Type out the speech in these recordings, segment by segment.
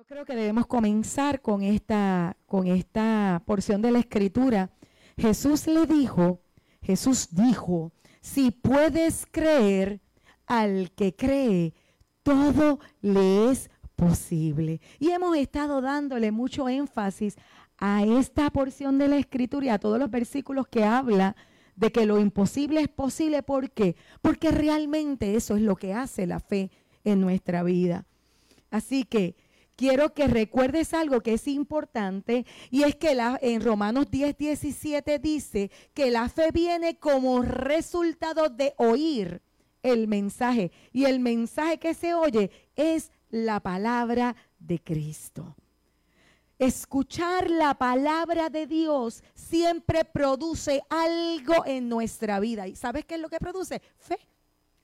Yo creo que debemos comenzar con esta, con esta porción de la escritura. Jesús le dijo, Jesús dijo, si puedes creer al que cree, todo le es posible. Y hemos estado dándole mucho énfasis a esta porción de la escritura y a todos los versículos que habla de que lo imposible es posible. ¿Por qué? Porque realmente eso es lo que hace la fe en nuestra vida. Así que quiero que recuerdes algo que es importante y es que en Romanos 10, 17 dice que la fe viene como resultado de oír el mensaje y el mensaje que se oye es la palabra de Cristo. Escuchar la palabra de Dios siempre produce algo en nuestra vida. ¿Y sabes qué es lo que produce? Fe.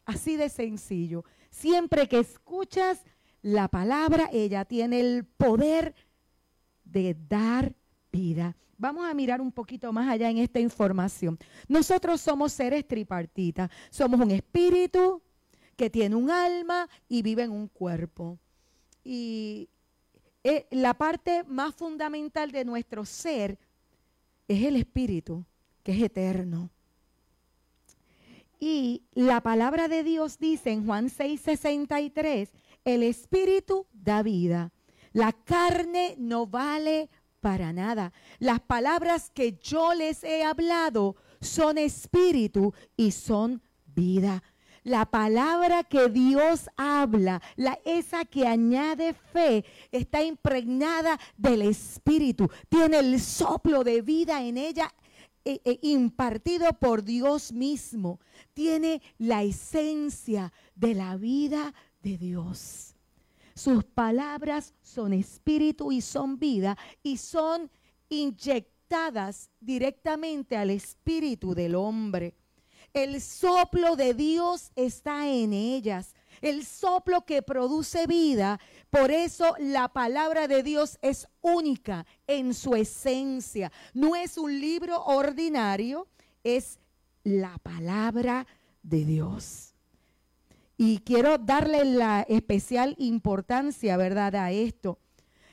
Así de sencillo. Siempre que escuchas la palabra, ella tiene el poder de dar vida. Vamos a mirar un poquito más allá en esta información. Nosotros somos seres tripartitas. Somos un espíritu que tiene un alma y vive en un cuerpo. Y eh, la parte más fundamental de nuestro ser es el espíritu, que es eterno. Y la palabra de Dios dice en Juan 6:63, el espíritu da vida. La carne no vale para nada. Las palabras que yo les he hablado son espíritu y son vida. La palabra que Dios habla, la, esa que añade fe, está impregnada del Espíritu. Tiene el soplo de vida en ella eh, eh, impartido por Dios mismo. Tiene la esencia de la vida de Dios. Sus palabras son espíritu y son vida y son inyectadas directamente al espíritu del hombre. El soplo de Dios está en ellas. El soplo que produce vida. Por eso la palabra de Dios es única en su esencia. No es un libro ordinario, es la palabra de Dios. Y quiero darle la especial importancia, ¿verdad?, a esto.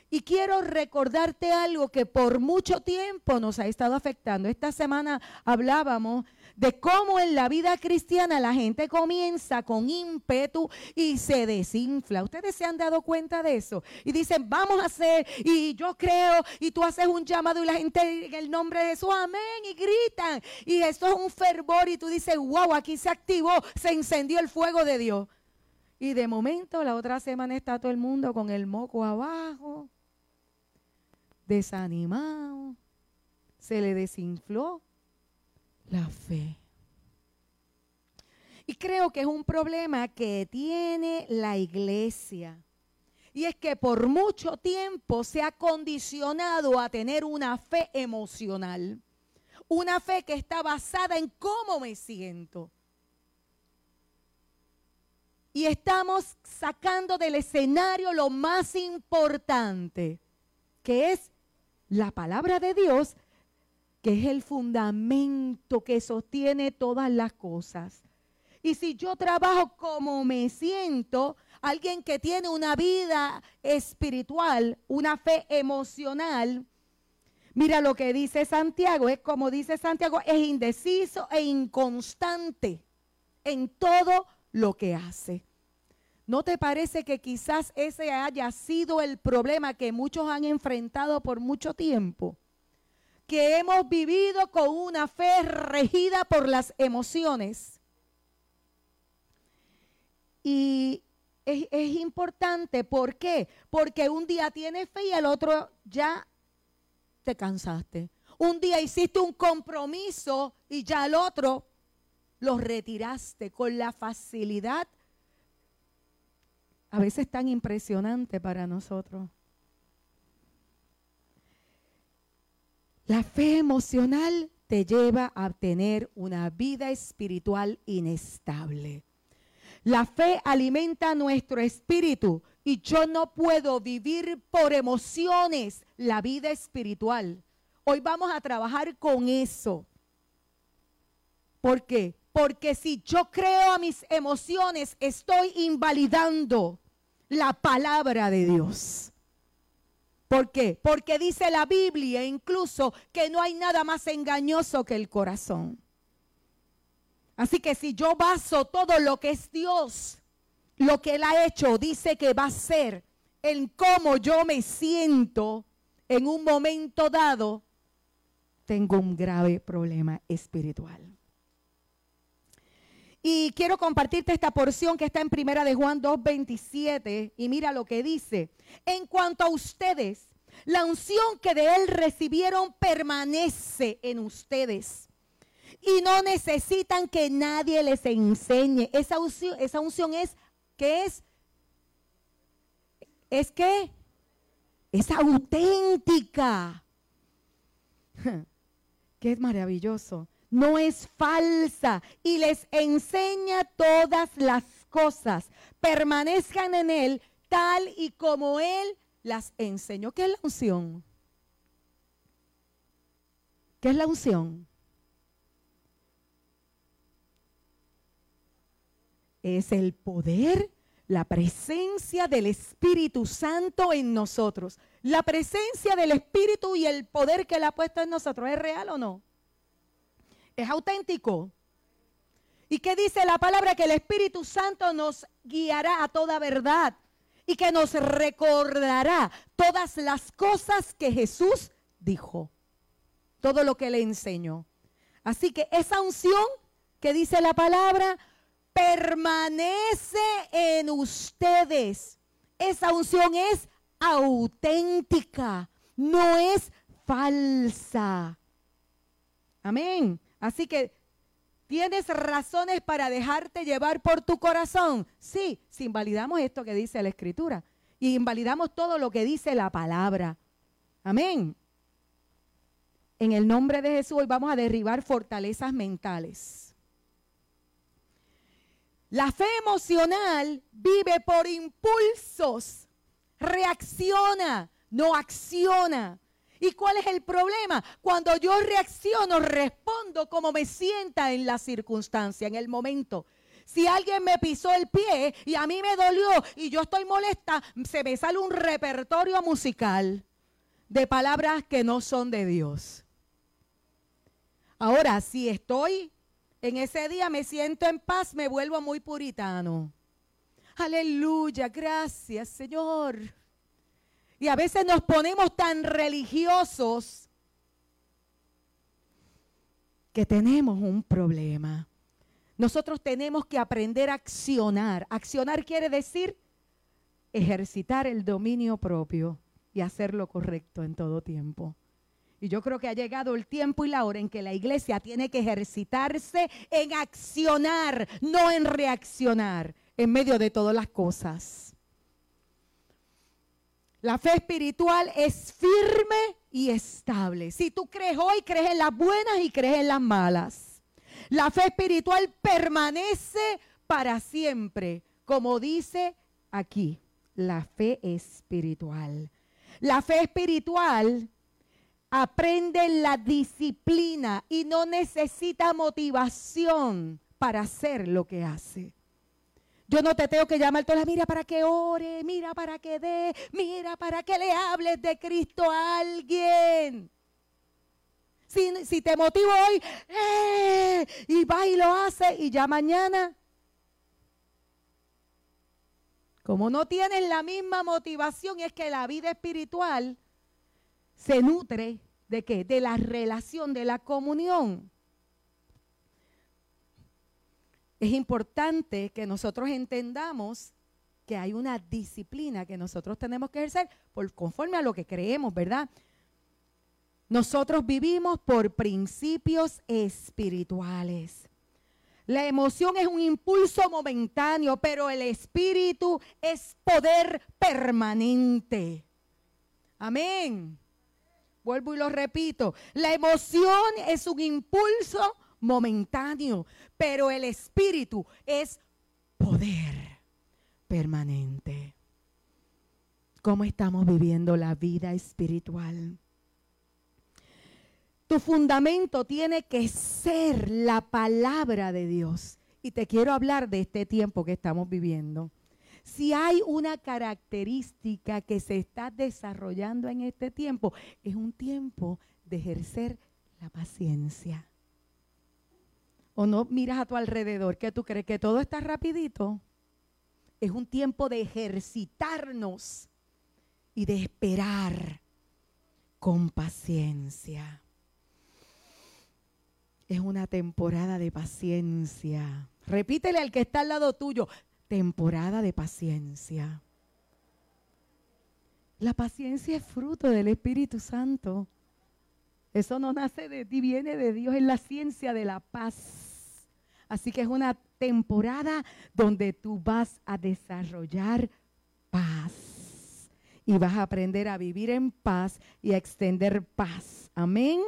Y quiero recordarte algo que por mucho tiempo nos ha estado afectando. Esta semana hablábamos de cómo en la vida cristiana la gente comienza con ímpetu y se desinfla. Ustedes se han dado cuenta de eso y dicen, vamos a hacer, y yo creo, y tú haces un llamado y la gente en el nombre de Jesús, amén, y gritan. Y esto es un fervor y tú dices, wow, aquí se activó, se encendió el fuego de Dios. Y de momento la otra semana está todo el mundo con el moco abajo, desanimado, se le desinfló la fe. Y creo que es un problema que tiene la iglesia. Y es que por mucho tiempo se ha condicionado a tener una fe emocional. Una fe que está basada en cómo me siento. Y estamos sacando del escenario lo más importante, que es la palabra de Dios que es el fundamento que sostiene todas las cosas. Y si yo trabajo como me siento, alguien que tiene una vida espiritual, una fe emocional, mira lo que dice Santiago, es como dice Santiago, es indeciso e inconstante en todo lo que hace. ¿No te parece que quizás ese haya sido el problema que muchos han enfrentado por mucho tiempo? Que hemos vivido con una fe regida por las emociones. Y es, importante, ¿por qué? Porque un día tienes fe y el otro ya te cansaste. Un día hiciste un compromiso y ya el otro lo retiraste con la facilidad a veces tan impresionante para nosotros. La fe emocional te lleva a tener una vida espiritual inestable. La fe alimenta nuestro espíritu y yo no puedo vivir por emociones la vida espiritual. Hoy vamos a trabajar con eso. ¿Por qué? Porque si yo creo a mis emociones, estoy invalidando la palabra de Dios. ¿Por qué? Porque dice la Biblia incluso que no hay nada más engañoso que el corazón. Así que si yo baso todo lo que es Dios, lo que Él ha hecho, dice que va a ser en cómo yo me siento en un momento dado, tengo un grave problema espiritual. Y quiero compartirte esta porción que está en Primera de Juan 2:27 y mira lo que dice. En cuanto a ustedes, la unción que de él recibieron permanece en ustedes. Y no necesitan que nadie les enseñe. Esa unción, esa unción es ¿qué es? ¿Es qué? Es auténtica. Qué maravilloso no es falsa y les enseña todas las cosas. Permanezcan en Él tal y como Él las enseñó. ¿Qué es la unción? ¿Qué es la unción? Es el poder, la presencia del Espíritu Santo en nosotros. La presencia del Espíritu y el poder que Él ha puesto en nosotros, ¿es real o no? Es auténtico. ¿Y qué dice la palabra? Que el Espíritu Santo nos guiará a toda verdad y que nos recordará todas las cosas que Jesús dijo, todo lo que le enseñó. Así que esa unción que dice la palabra permanece en ustedes. Esa unción es auténtica, no es falsa. Amén. Así que, ¿tienes razones para dejarte llevar por tu corazón? Sí, si invalidamos esto que dice la Escritura y invalidamos todo lo que dice la palabra. Amén. En el nombre de Jesús hoy vamos a derribar fortalezas mentales. La fe emocional vive por impulsos, reacciona, no acciona. ¿Y cuál es el problema? Cuando yo reacciono, respondo como me sienta en la circunstancia, en el momento. Si alguien me pisó el pie y a mí me dolió y yo estoy molesta, se me sale un repertorio musical de palabras que no son de Dios. Ahora, si estoy en ese día, me siento en paz, me vuelvo muy puritano. Aleluya, gracias Señor. Y a veces nos ponemos tan religiosos que tenemos un problema. Nosotros tenemos que aprender a accionar. Accionar quiere decir ejercitar el dominio propio y hacer lo correcto en todo tiempo. Y yo creo que ha llegado el tiempo y la hora en que la iglesia tiene que ejercitarse en accionar, no en reaccionar en medio de todas las cosas. La fe espiritual es firme y estable. Si tú crees hoy, crees en las buenas y crees en las malas. La fe espiritual permanece para siempre, como dice aquí, la fe espiritual. La fe espiritual aprende la disciplina y no necesita motivación para hacer lo que hace. Yo no te tengo que llamar todas, mira para que ore, mira para que dé, mira para que le hables de Cristo a alguien. Si, te motivo hoy, ¡eh! y va y lo hace, y ya mañana, como no tienes la misma motivación, es que la vida espiritual se nutre de qué? De la relación, de la comunión. Es importante que nosotros entendamos que hay una disciplina que nosotros tenemos que ejercer por conforme a lo que creemos, ¿verdad? Nosotros vivimos por principios espirituales. La emoción es un impulso momentáneo, pero el espíritu es poder permanente. Amén. Vuelvo y lo repito. La emoción es un impulso momentáneo, pero el espíritu es poder permanente. ¿Cómo estamos viviendo la vida espiritual? Tu fundamento tiene que ser la palabra de Dios. Y te quiero hablar de este tiempo que estamos viviendo. Si hay una característica que se está desarrollando en este tiempo, es un tiempo de ejercer la paciencia. ¿O no miras a tu alrededor? que tú crees? ¿Que todo está rapidito? Es un tiempo de ejercitarnos y de esperar con paciencia. Es una temporada de paciencia. Repítele al que está al lado tuyo, temporada de paciencia. La paciencia es fruto del Espíritu Santo. Eso no nace de ti, viene de Dios, es la ciencia de la paz. Así que es una temporada donde tú vas a desarrollar paz y vas a aprender a vivir en paz y a extender paz. Amén.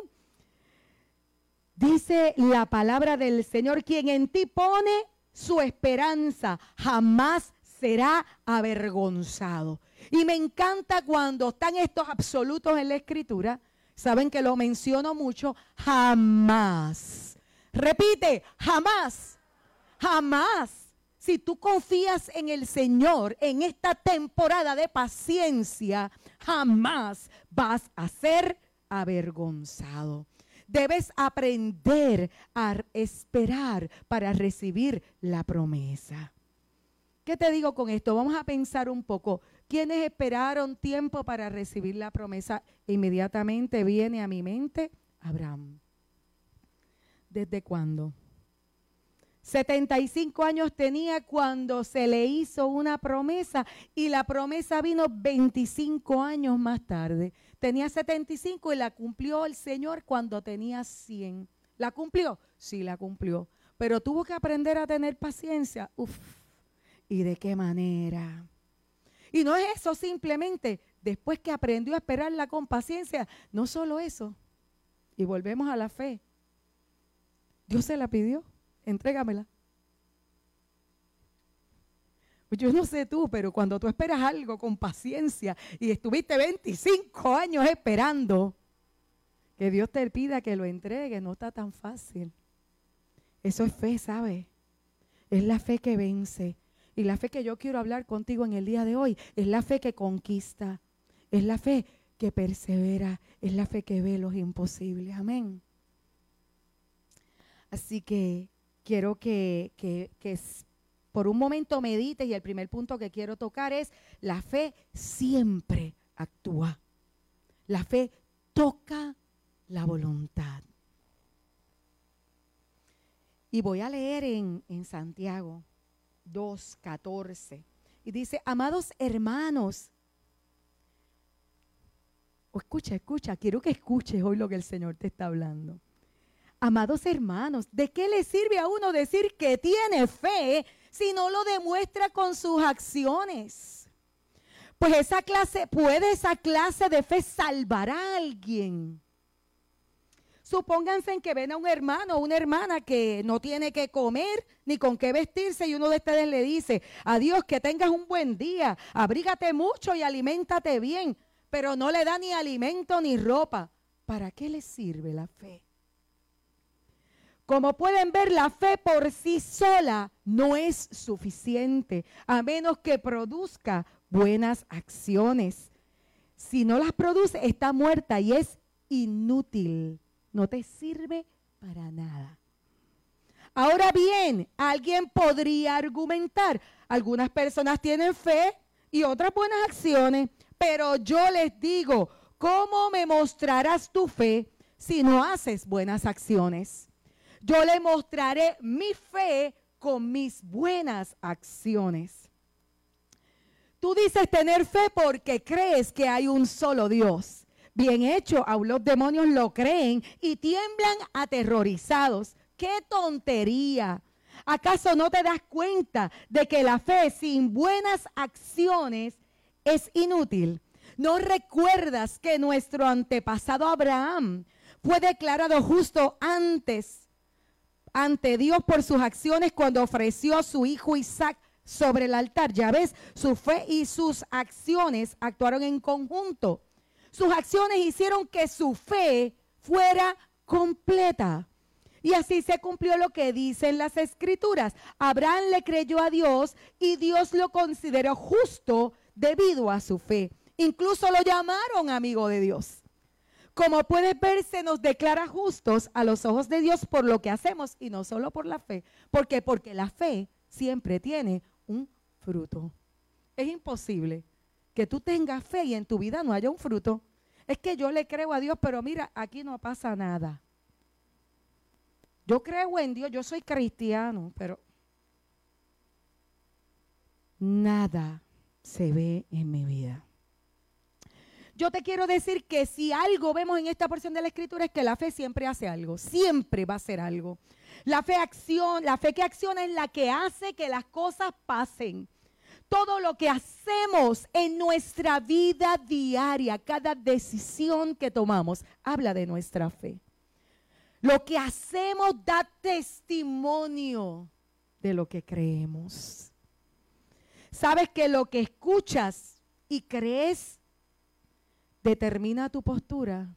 Dice la palabra del Señor, quien en ti pone su esperanza jamás será avergonzado. Y me encanta cuando están estos absolutos en la escritura. Saben que lo menciono mucho. Jamás. Repite, jamás. Jamás. Si tú confías en el Señor en esta temporada de paciencia, jamás vas a ser avergonzado. Debes aprender a esperar para recibir la promesa. ¿Qué te digo con esto? Vamos a pensar un poco. ¿Quiénes esperaron tiempo para recibir la promesa? Inmediatamente viene a mi mente Abraham. ¿Desde cuándo? 75 años tenía cuando se le hizo una promesa y la promesa vino 25 años más tarde. Tenía 75 y la cumplió el Señor cuando tenía 100. ¿La cumplió? Sí, la cumplió. Pero tuvo que aprender a tener paciencia. Uf, ¿y de qué manera? Y no es eso simplemente, después que aprendió a esperarla con paciencia, no solo eso. Y volvemos a la fe. Dios se la pidió, entrégamela. Yo no sé tú, pero cuando tú esperas algo con paciencia y estuviste 25 años esperando, que Dios te pida que lo entregue, no está tan fácil. Eso es fe, ¿sabes? Es la fe que vence. Y la fe que yo quiero hablar contigo en el día de hoy es la fe que conquista, es la fe que persevera, es la fe que ve los imposibles. Amén. Así que quiero que, que, que por un momento medites y el primer punto que quiero tocar es la fe siempre actúa. La fe toca la voluntad. Y voy a leer en, en Santiago 2.14. Y dice, amados hermanos, escucha, escucha, quiero que escuches hoy lo que el Señor te está hablando. Amados hermanos, ¿de qué le sirve a uno decir que tiene fe si no lo demuestra con sus acciones. Pues esa clase, puede esa clase de fe salvar a alguien. Supónganse en que ven a un hermano o una hermana que no tiene que comer ni con qué vestirse y uno de ustedes le dice, adiós, que tengas un buen día, abrígate mucho y aliméntate bien, pero no le da ni alimento ni ropa. ¿Para qué le sirve la fe? Como pueden ver, la fe por sí sola no es suficiente, a menos que produzca buenas acciones. Si no las produce, está muerta y es inútil. No te sirve para nada. Ahora bien, alguien podría argumentar, algunas personas tienen fe y otras buenas acciones, pero yo les digo, ¿cómo me mostrarás tu fe si no haces buenas acciones? Yo le mostraré mi fe con mis buenas acciones. Tú dices tener fe porque crees que hay un solo Dios. Bien hecho, aún los demonios lo creen y tiemblan aterrorizados. ¡Qué tontería! ¿Acaso no te das cuenta de que la fe sin buenas acciones es inútil? ¿No recuerdas que nuestro antepasado Abraham fue declarado justo antes ante Dios por sus acciones cuando ofreció a su hijo Isaac sobre el altar. Ya ves, su fe y sus acciones actuaron en conjunto. Sus acciones hicieron que su fe fuera completa. Y así se cumplió lo que dicen las escrituras. Abraham le creyó a Dios y Dios lo consideró justo debido a su fe. Incluso lo llamaron amigo de Dios. Como puede ver, se nos declara justos a los ojos de Dios por lo que hacemos y no solo por la fe. ¿Por qué? Porque la fe siempre tiene un fruto. Es imposible que tú tengas fe y en tu vida no haya un fruto. Es que yo le creo a Dios, pero mira, aquí no pasa nada. Yo creo en Dios, yo soy cristiano, pero nada se ve en mi vida. Yo te quiero decir que si algo vemos en esta porción de la escritura es que la fe siempre hace algo, siempre va a hacer algo. La fe acción, la fe que acciona es la que hace que las cosas pasen. Todo lo que hacemos en nuestra vida diaria, cada decisión que tomamos, habla de nuestra fe. Lo que hacemos da testimonio de lo que creemos. Sabes que lo que escuchas y crees determina tu postura.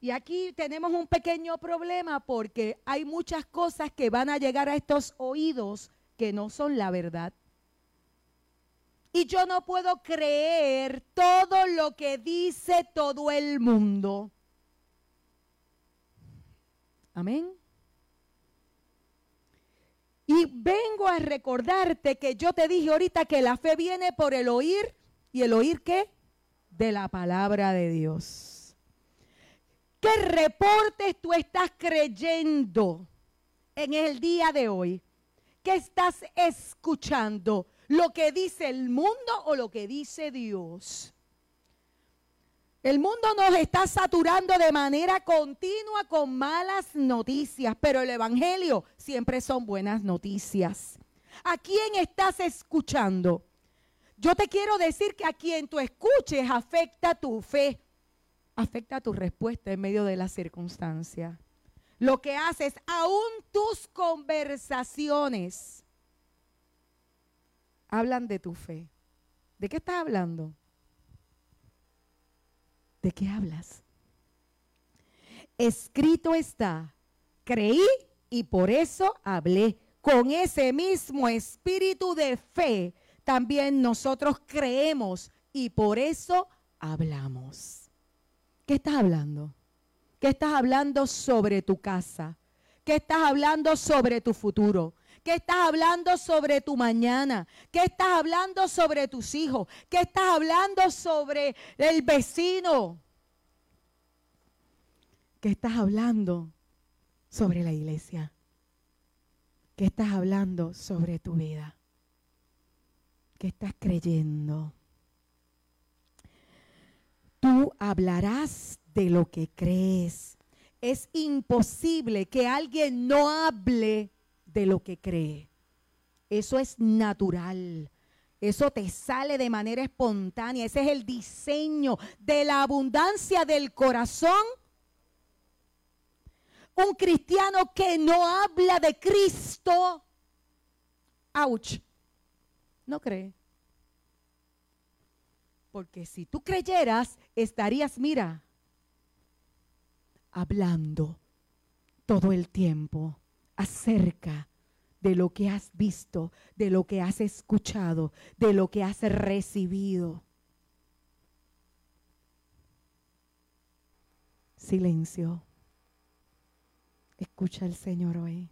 Y aquí tenemos un pequeño problema porque hay muchas cosas que van a llegar a estos oídos que no son la verdad. Y yo no puedo creer todo lo que dice todo el mundo. Amén. Y vengo a recordarte que yo te dije ahorita que la fe viene por el oír. ¿Y el oír qué? De la palabra de Dios. ¿Qué reportes tú estás creyendo en el día de hoy? ¿Qué estás escuchando? ¿Lo que dice el mundo o lo que dice Dios? El mundo nos está saturando de manera continua con malas noticias, pero el Evangelio siempre son buenas noticias. ¿A quién estás escuchando? Yo te quiero decir que a quien tú escuches afecta tu fe, afecta tu respuesta en medio de la circunstancia. Lo que haces, aún tus conversaciones, hablan de tu fe. ¿De qué estás hablando? ¿De qué hablas? Escrito está, creí y por eso hablé. Con ese mismo espíritu de fe, también nosotros creemos y por eso hablamos. ¿Qué estás hablando? ¿Qué estás hablando sobre tu casa? ¿Qué estás hablando sobre tu futuro? ¿Qué estás hablando sobre tu mañana? ¿Qué estás hablando sobre tus hijos? ¿Qué estás hablando sobre el vecino? ¿Qué estás hablando sobre la iglesia? ¿Qué estás hablando sobre tu vida? ¿Qué estás creyendo? Tú hablarás de lo que crees. Es imposible que alguien no hable de lo que cree. Eso es natural. Eso te sale de manera espontánea. Ese es el diseño de la abundancia del corazón. Un cristiano que no habla de Cristo, ouch, no cree. Porque si tú creyeras, estarías, mira, hablando todo el tiempo acerca de lo que has visto, de lo que has escuchado, de lo que has recibido. Silencio. Escucha al Señor hoy.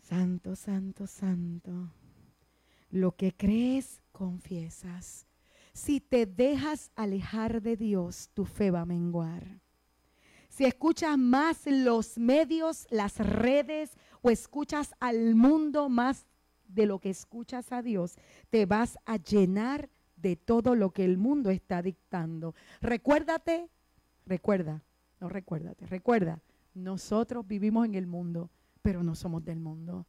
Santo, santo, santo. Lo que crees, confiesas. Si te dejas alejar de Dios, tu fe va a menguar si escuchas más los medios, las redes o escuchas al mundo más de lo que escuchas a Dios, te vas a llenar de todo lo que el mundo está dictando. Recuérdate, recuerda, no recuérdate, recuerda, nosotros vivimos en el mundo, pero no somos del mundo.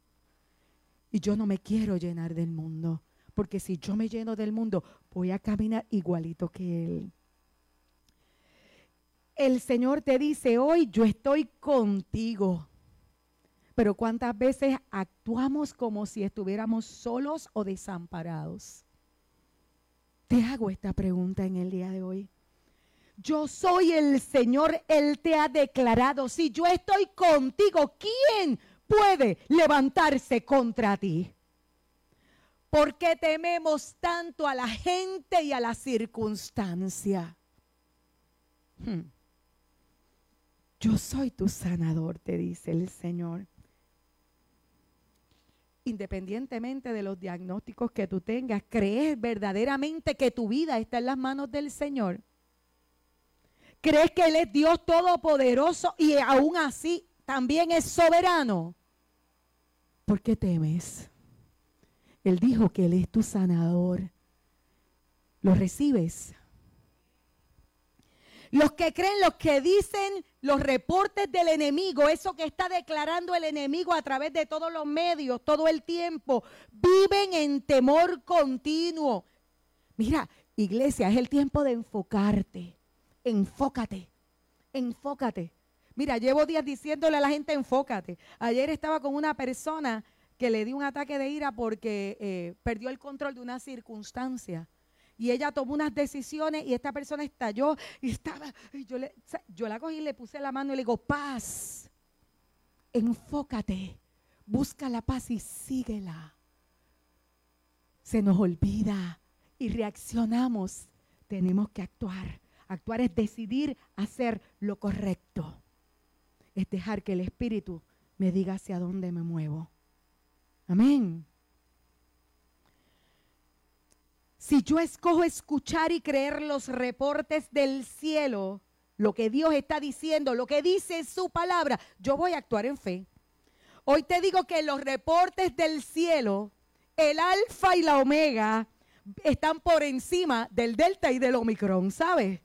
Y yo no me quiero llenar del mundo, porque si yo me lleno del mundo, voy a caminar igualito que Él el Señor te dice hoy, yo estoy contigo. Pero ¿cuántas veces actuamos como si estuviéramos solos o desamparados? Te hago esta pregunta en el día de hoy. Yo soy el Señor, Él te ha declarado, si yo estoy contigo, ¿quién puede levantarse contra ti? ¿Por qué tememos tanto a la gente y a la circunstancia? Hmm. Yo soy tu sanador, te dice el Señor. Independientemente de los diagnósticos que tú tengas, ¿crees verdaderamente que tu vida está en las manos del Señor? ¿Crees que Él es Dios todopoderoso y aún así también es soberano? ¿Por qué temes? Él dijo que Él es tu sanador. ¿Lo recibes? Los que creen, los que dicen los reportes del enemigo, eso que está declarando el enemigo a través de todos los medios, todo el tiempo, viven en temor continuo. Mira, iglesia, es el tiempo de enfocarte. Enfócate, enfócate. Mira, llevo días diciéndole a la gente enfócate. Ayer estaba con una persona que le dio un ataque de ira porque eh, perdió el control de una circunstancia y ella tomó unas decisiones y esta persona estalló y estaba, yo, la cogí y le puse la mano y le digo, paz, enfócate, busca la paz y síguela. Se nos olvida y reaccionamos, tenemos que actuar. Actuar es decidir hacer lo correcto. Es dejar que el Espíritu me diga hacia dónde me muevo. Amén. Si yo escojo escuchar y creer los reportes del cielo, lo que Dios está diciendo, lo que dice su palabra, yo voy a actuar en fe. Hoy te digo que los reportes del cielo, el alfa y la omega, están por encima del delta y del omicron, ¿sabes?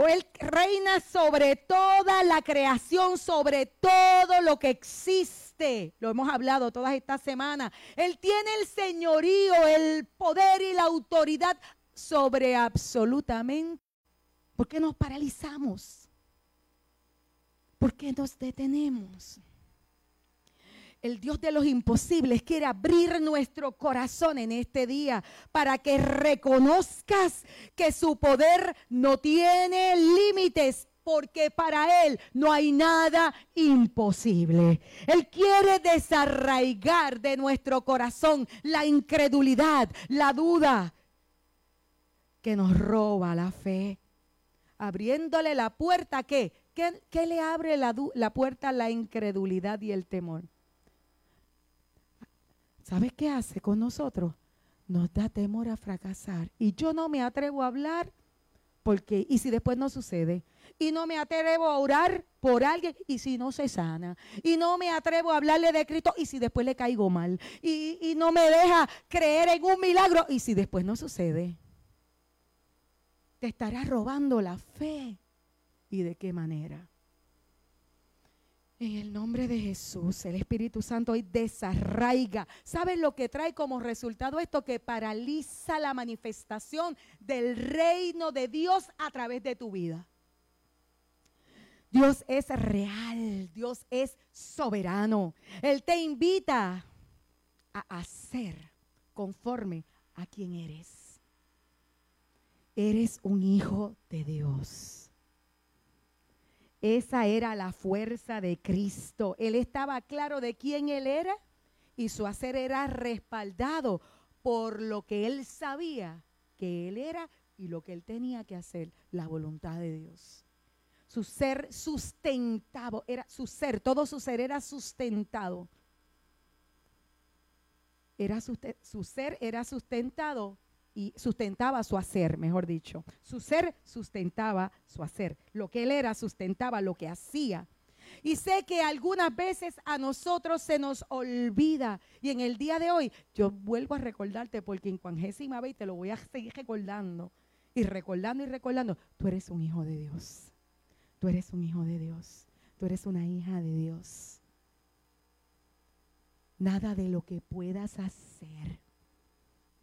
O Él reina sobre toda la creación, sobre todo lo que existe. Lo hemos hablado todas estas semanas. Él tiene el señorío, el poder y la autoridad sobre absolutamente. ¿Por qué nos paralizamos? ¿Por qué nos detenemos? El Dios de los imposibles, quiere abrir nuestro corazón en este día para que reconozcas que su poder no tiene límites porque para Él no hay nada imposible. Él quiere desarraigar de nuestro corazón la incredulidad, la duda que nos roba la fe, abriéndole la puerta ¿qué? ¿Qué, le abre la, la puerta a la incredulidad y el temor? ¿Sabes qué hace con nosotros? Nos da temor a fracasar. Y yo no me atrevo a hablar porque, y si después no sucede, y no me atrevo a orar por alguien, y si no se sana, y no me atrevo a hablarle de Cristo, y si después le caigo mal, y, y no me deja creer en un milagro, y si después no sucede, te estará robando la fe. ¿Y de qué manera? En el nombre de Jesús, el Espíritu Santo hoy desarraiga. ¿Sabes lo que trae como resultado esto? Que paraliza la manifestación del reino de Dios a través de tu vida. Dios es real, Dios es soberano. Él te invita a hacer conforme a quien eres. Eres un hijo de Dios. Esa era la fuerza de Cristo. Él estaba claro de quién él era y su hacer era respaldado por lo que él sabía que él era y lo que él tenía que hacer, la voluntad de Dios. Su ser sustentado, era su ser, todo su ser era sustentado. Era su, su ser era sustentado y sustentaba su hacer, mejor dicho. Su ser sustentaba su hacer. Lo que él era sustentaba lo que hacía. Y sé que algunas veces a nosotros se nos olvida. Y en el día de hoy yo vuelvo a recordarte porque en cuangésima vez te lo voy a seguir recordando. Y recordando y recordando, tú eres un hijo de Dios. Tú eres un hijo de Dios. Tú eres una hija de Dios. Nada de lo que puedas hacer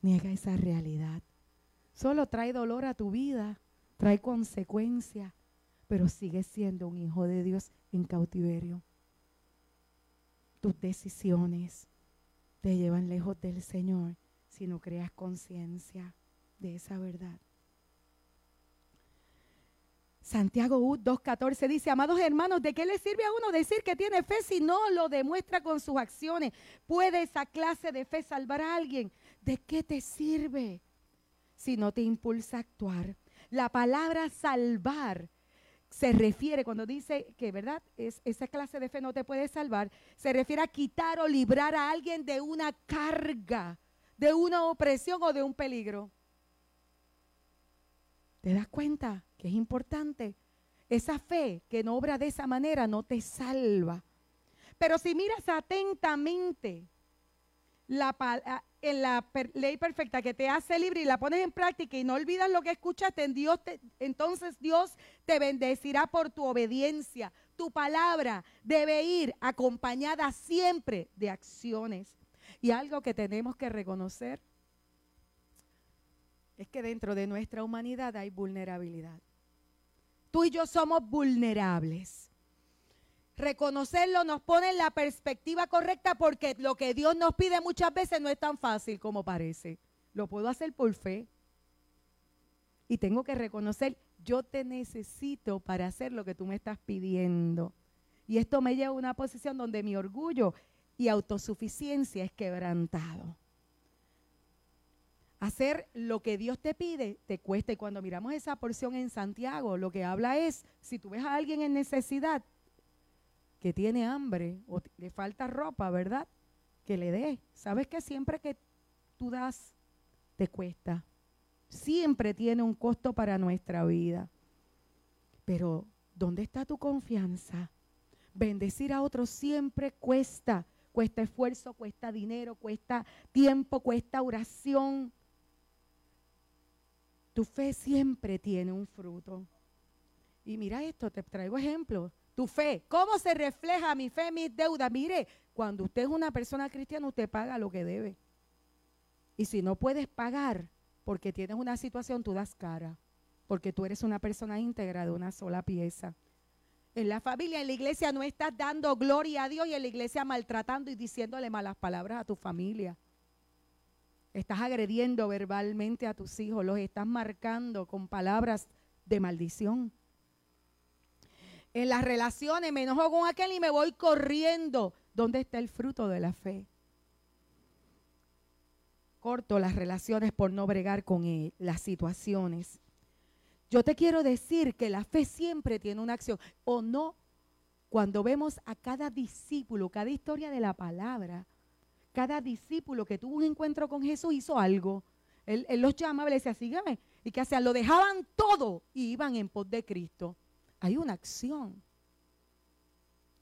Niega esa realidad. Solo trae dolor a tu vida, trae consecuencia, pero sigues siendo un hijo de Dios en cautiverio. Tus decisiones te llevan lejos del Señor si no creas conciencia de esa verdad. Santiago 2.14 dice, amados hermanos, ¿de qué le sirve a uno decir que tiene fe si no lo demuestra con sus acciones? ¿Puede esa clase de fe salvar a alguien? ¿De qué te sirve si no te impulsa a actuar? La palabra salvar se refiere, cuando dice que, ¿verdad? Es, esa clase de fe no te puede salvar, se refiere a quitar o librar a alguien de una carga, de una opresión o de un peligro. ¿Te das cuenta que es importante? Esa fe que no obra de esa manera no te salva. Pero si miras atentamente la, en la ley perfecta que te hace libre y la pones en práctica y no olvidas lo que escuchaste, en Dios entonces Dios te bendecirá por tu obediencia. Tu palabra debe ir acompañada siempre de acciones. Y algo que tenemos que reconocer es que dentro de nuestra humanidad hay vulnerabilidad. Tú y yo somos vulnerables. Reconocerlo nos pone en la perspectiva correcta porque lo que Dios nos pide muchas veces no es tan fácil como parece. Lo puedo hacer por fe. Y tengo que reconocer, yo te necesito para hacer lo que tú me estás pidiendo. Y esto me lleva a una posición donde mi orgullo y autosuficiencia es quebrantado. Hacer lo que Dios te pide te cuesta. Y cuando miramos esa porción en Santiago, lo que habla es, si tú ves a alguien en necesidad, que tiene hambre o le falta ropa, ¿verdad? Que le dé. ¿Sabes que siempre que tú das, te cuesta? Siempre tiene un costo para nuestra vida. Pero, ¿dónde está tu confianza? Bendecir a otros siempre cuesta. Cuesta esfuerzo, cuesta dinero, cuesta tiempo, cuesta oración. Tu fe siempre tiene un fruto. Y mira esto, te traigo ejemplos tu fe. ¿Cómo se refleja mi fe, mis deudas? Mire, cuando usted es una persona cristiana, usted paga lo que debe. Y si no puedes pagar porque tienes una situación, tú das cara. Porque tú eres una persona íntegra de una sola pieza. En la familia, en la iglesia, no estás dando gloria a Dios y en la iglesia maltratando y diciéndole malas palabras a tu familia. Estás agrediendo verbalmente a tus hijos, los estás marcando con palabras de maldición en las relaciones, me enojo con aquel y me voy corriendo. ¿Dónde está el fruto de la fe? Corto las relaciones por no bregar con él, las situaciones. Yo te quiero decir que la fe siempre tiene una acción. O no, cuando vemos a cada discípulo, cada historia de la palabra, cada discípulo que tuvo un encuentro con Jesús hizo algo. Él, los llamaba y le decía, sígame. Y que hacían, lo dejaban todo y iban en pos de Cristo hay una acción.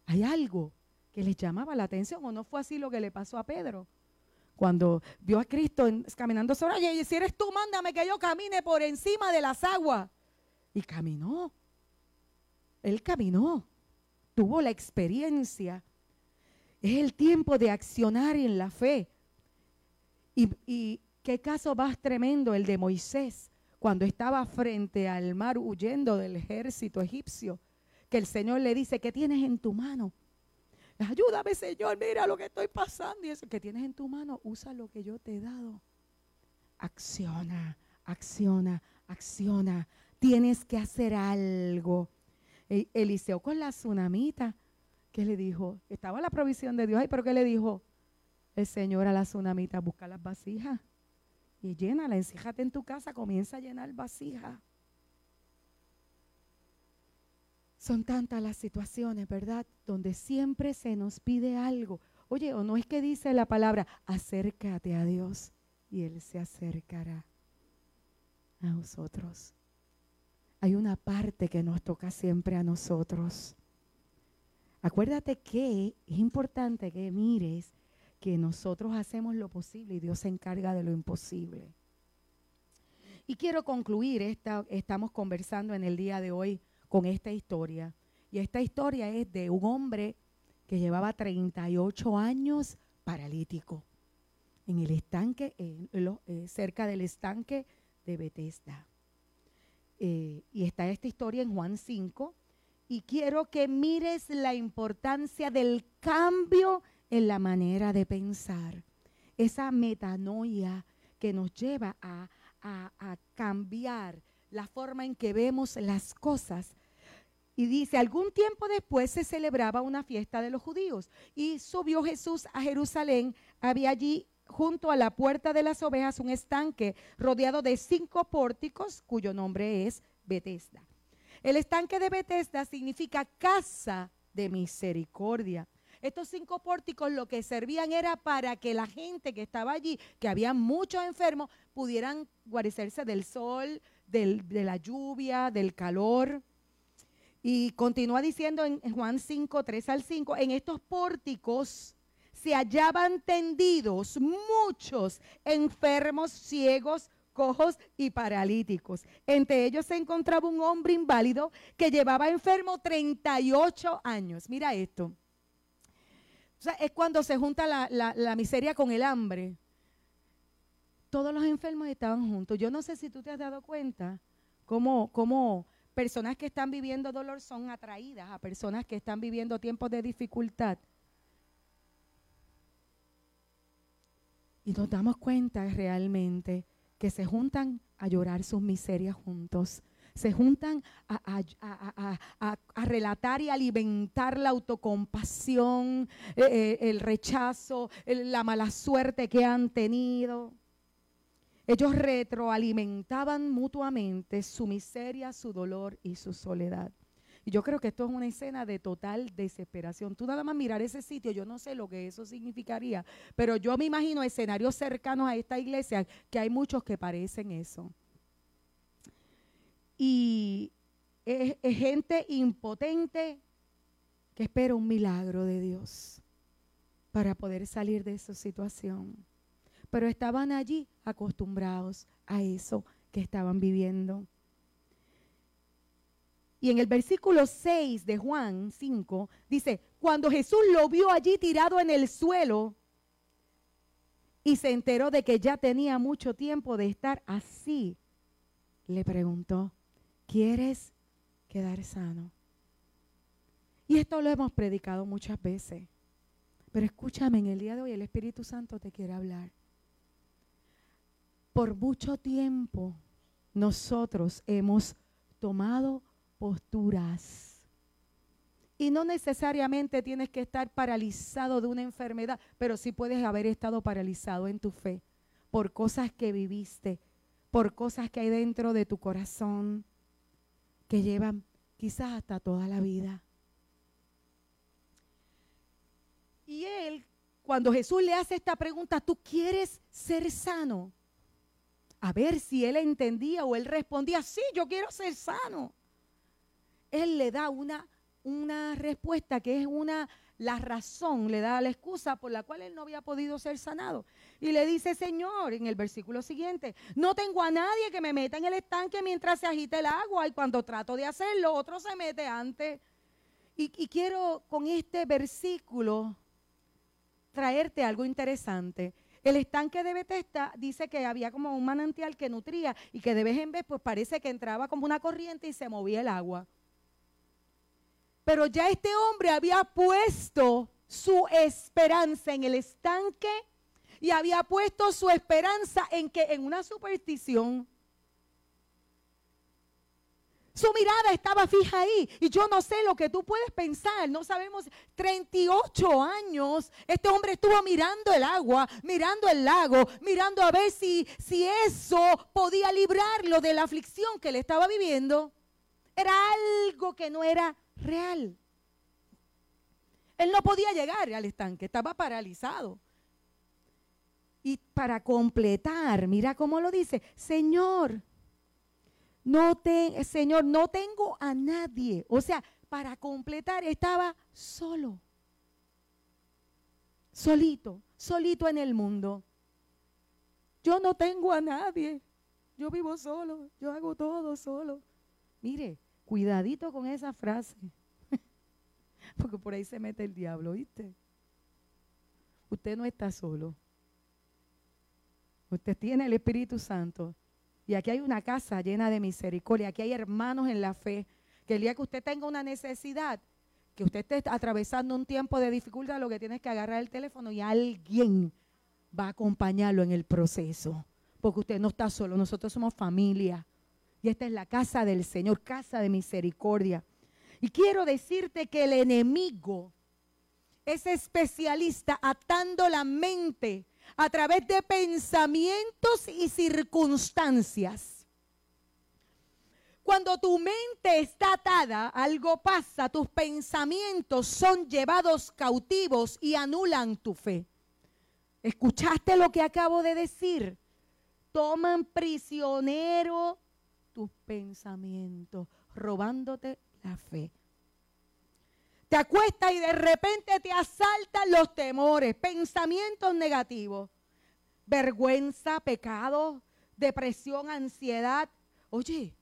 Hay algo que les llamaba la atención, o no fue así lo que le pasó a Pedro. Cuando vio a Cristo caminando sobre y si eres tú, mándame que yo camine por encima de las aguas. Y caminó. Él caminó. Tuvo la experiencia. Es el tiempo de accionar en la fe. Y, y qué caso más tremendo el de Moisés cuando estaba frente al mar huyendo del ejército egipcio, que el Señor le dice, ¿qué tienes en tu mano? Ayúdame, Señor, mira lo que estoy pasando. Y eso que tienes en tu mano, usa lo que yo te he dado. Acciona, acciona, acciona. Tienes que hacer algo. E, Eliseo con la tsunamita, ¿qué le dijo? Estaba la provisión de Dios ahí, pero ¿qué le dijo? El Señor a la tsunamita, busca las vasijas y llénala, encíjate en tu casa, comienza a llenar vasija. Son tantas las situaciones, ¿verdad? Donde siempre se nos pide algo. Oye, o no es que dice la palabra, acércate a Dios y Él se acercará a nosotros. Hay una parte que nos toca siempre a nosotros. Acuérdate que es importante que mires que nosotros hacemos lo posible y Dios se encarga de lo imposible. Y quiero concluir, esta, estamos conversando en el día de hoy con esta historia. Y esta historia es de un hombre que llevaba 38 años paralítico en el estanque, eh, cerca del estanque de Bethesda. Eh, y está esta historia en Juan 5. Y quiero que mires la importancia del cambio en la manera de pensar. Esa metanoia que nos lleva a, cambiar la forma en que vemos las cosas. Y dice, algún tiempo después se celebraba una fiesta de los judíos y subió Jesús a Jerusalén. Había allí junto a la puerta de las ovejas un estanque rodeado de cinco pórticos cuyo nombre es Betesda. El estanque de Betesda significa casa de misericordia. Estos cinco pórticos lo que servían era para que la gente que estaba allí, que había muchos enfermos, pudieran guarecerse del sol, de la lluvia, del calor. Y continúa diciendo en, Juan 5, 3 al 5, en estos pórticos se hallaban tendidos muchos enfermos, ciegos, cojos y paralíticos. Entre ellos se encontraba un hombre inválido que llevaba enfermo 38 años. Mira esto es cuando se junta la, miseria con el hambre. Todos los enfermos estaban juntos. Yo no sé si tú te has dado cuenta cómo, cómo personas que están viviendo dolor son atraídas a personas que están viviendo tiempos de dificultad. Y nos damos cuenta realmente que se juntan a llorar sus miserias juntos se juntan a, relatar y alimentar la autocompasión, eh, eh, el rechazo, la mala suerte que han tenido. Ellos retroalimentaban mutuamente su miseria, su dolor y su soledad. Y yo creo que esto es una escena de total desesperación. Tú nada más mirar ese sitio, yo no sé lo que eso significaría, pero yo me imagino escenarios cercanos a esta iglesia que hay muchos que parecen eso y es, gente impotente que espera un milagro de Dios para poder salir de esa situación. Pero estaban allí acostumbrados a eso que estaban viviendo. Y en el versículo 6 de Juan 5 dice, cuando Jesús lo vio allí tirado en el suelo y se enteró de que ya tenía mucho tiempo de estar así, le preguntó, ¿Quieres quedar sano? Y esto lo hemos predicado muchas veces. Pero escúchame, en el día de hoy el Espíritu Santo te quiere hablar. Por mucho tiempo nosotros hemos tomado posturas. Y no necesariamente tienes que estar paralizado de una enfermedad, pero sí puedes haber estado paralizado en tu fe por cosas que viviste, por cosas que hay dentro de tu corazón que llevan quizás hasta toda la vida. Y él, cuando Jesús le hace esta pregunta, ¿tú quieres ser sano? A ver si él entendía o él respondía, sí, yo quiero ser sano. Él le da una, una respuesta que es una la razón, le da la excusa por la cual él no había podido ser sanado. Y le dice, Señor, en el versículo siguiente, no tengo a nadie que me meta en el estanque mientras se agita el agua y cuando trato de hacerlo, otro se mete antes. Y, quiero con este versículo traerte algo interesante. El estanque de Betesda dice que había como un manantial que nutría y que de vez en vez pues parece que entraba como una corriente y se movía el agua. Pero ya este hombre había puesto su esperanza en el estanque y había puesto su esperanza en que en una superstición. Su mirada estaba fija ahí. Y yo no sé lo que tú puedes pensar. No sabemos. 38 años. Este hombre estuvo mirando el agua, mirando el lago, mirando a ver si, si eso podía librarlo de la aflicción que le estaba viviendo. Era algo que no era real. Él no podía llegar al estanque, estaba paralizado. Y para completar, mira cómo lo dice, Señor, no te, Señor, no tengo a nadie. O sea, para completar estaba solo. Solito, solito en el mundo. Yo no tengo a nadie. Yo vivo solo, yo hago todo solo. Mire, Cuidadito con esa frase. Porque por ahí se mete el diablo, ¿viste? Usted no está solo. Usted tiene el Espíritu Santo. Y aquí hay una casa llena de misericordia. Aquí hay hermanos en la fe. Que el día que usted tenga una necesidad, que usted esté atravesando un tiempo de dificultad, lo que tiene que agarrar el teléfono y alguien va a acompañarlo en el proceso. Porque usted no está solo. Nosotros somos familia Y esta es la casa del Señor, casa de misericordia. Y quiero decirte que el enemigo es especialista atando la mente a través de pensamientos y circunstancias. Cuando tu mente está atada, algo pasa, tus pensamientos son llevados cautivos y anulan tu fe. ¿Escuchaste lo que acabo de decir? Toman prisionero tus pensamientos, robándote la fe. Te acuestas y de repente te asaltan los temores, pensamientos negativos, vergüenza, pecado, depresión, ansiedad. Oye,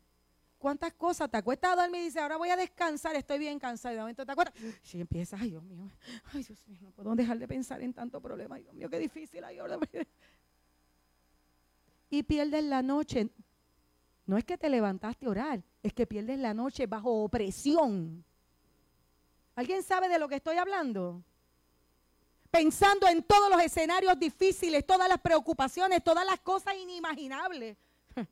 ¿Cuántas cosas? Te acuestas a dormir y dices, ahora voy a descansar, estoy bien cansado. Y de momento te acuerdas. Si empiezas, ay Dios mío, ay Dios mío, no puedo dejar de pensar en tanto problema. Ay Dios mío, qué difícil. Y pierdes la noche. No es que te levantaste a orar, es que pierdes la noche bajo opresión. ¿Alguien sabe de lo que estoy hablando? Pensando en todos los escenarios difíciles, todas las preocupaciones, todas las cosas inimaginables.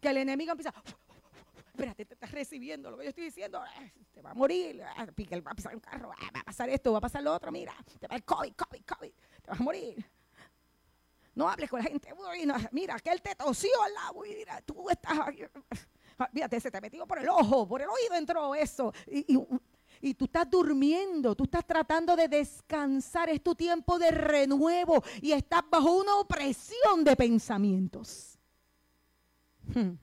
Que el enemigo empieza, espérate, te estás recibiendo lo que yo estoy diciendo, te va a morir, va a pasar un carro, va a pasar esto, va a pasar lo otro, mira, te va el COVID, COVID, COVID, te vas a morir. No hables con la gente, mira, que él te tosió al lado, mira, tú estás, fíjate, se te metió por el ojo, por el oído entró eso, y tú estás durmiendo, tú estás tratando de descansar, es tu tiempo de renuevo y estás bajo una opresión de pensamientos. Hmm.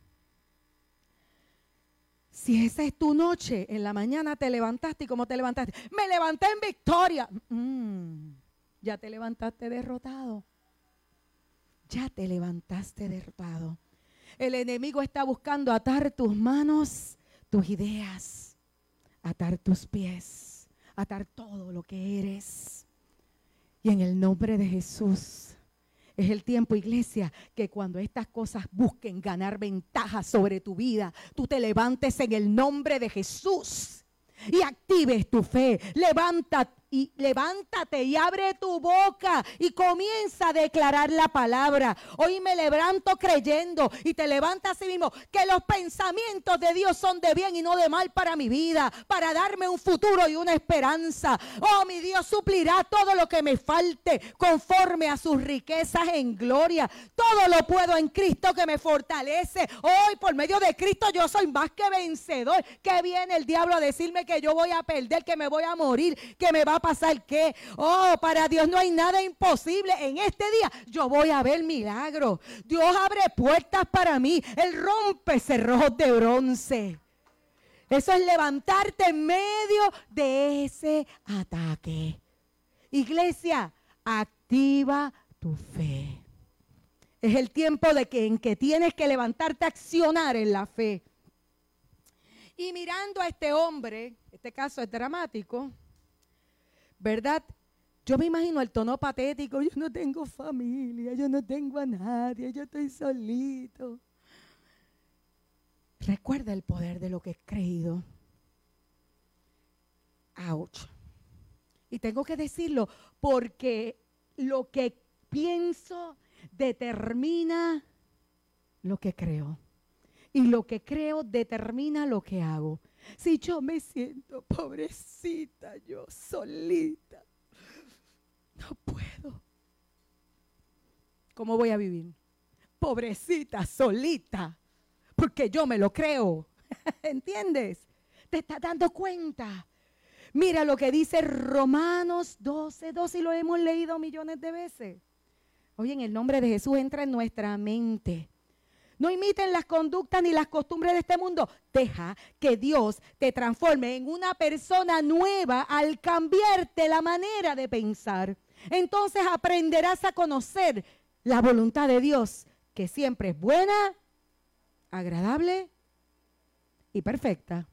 Si esa es tu noche, en la mañana te levantaste y cómo te levantaste. Me levanté en victoria. Mm, ya te levantaste derrotado. Ya te levantaste derrotado. El enemigo está buscando atar tus manos, tus ideas, atar tus pies, atar todo lo que eres. Y en el nombre de Jesús es el tiempo, iglesia, que cuando estas cosas busquen ganar ventaja sobre tu vida, tú te levantes en el nombre de Jesús y actives tu fe. Levántate y levántate y abre tu boca y comienza a declarar la palabra. Hoy me levanto creyendo y te levantas así mismo que los pensamientos de Dios son de bien y no de mal para mi vida, para darme un futuro y una esperanza. Oh, mi Dios suplirá todo lo que me falte conforme a sus riquezas en gloria. Todo lo puedo en Cristo que me fortalece. Hoy por medio de Cristo yo soy más que vencedor. Que viene el diablo a decirme que yo voy a perder, que me voy a morir, que me va a pasar qué. Oh, para Dios no hay nada imposible. En este día yo voy a ver milagro. Dios abre puertas para mí. Él rompe cerrojos de bronce. Eso es levantarte en medio de ese ataque. Iglesia, activa tu fe. Es el tiempo de que, en que tienes que levantarte a accionar en la fe. Y mirando a este hombre, este caso es dramático, ¿verdad? Yo me imagino el tono patético, yo no tengo familia, yo no tengo a nadie, yo estoy solito. Recuerda el poder de lo que he creído. Ouch. Y tengo que decirlo porque lo que pienso determina lo que creo. Y lo que creo determina lo que hago. Si yo me siento pobrecita, yo solita, no puedo. ¿Cómo voy a vivir? Pobrecita, solita, porque yo me lo creo. ¿Entiendes? ¿Te estás dando cuenta? Mira lo que dice Romanos 12, 12 y lo hemos leído millones de veces. Oye, en el nombre de Jesús entra en nuestra mente. No imiten las conductas ni las costumbres de este mundo. Deja que Dios te transforme en una persona nueva al cambiarte la manera de pensar. Entonces aprenderás a conocer la voluntad de Dios, que siempre es buena, agradable y perfecta.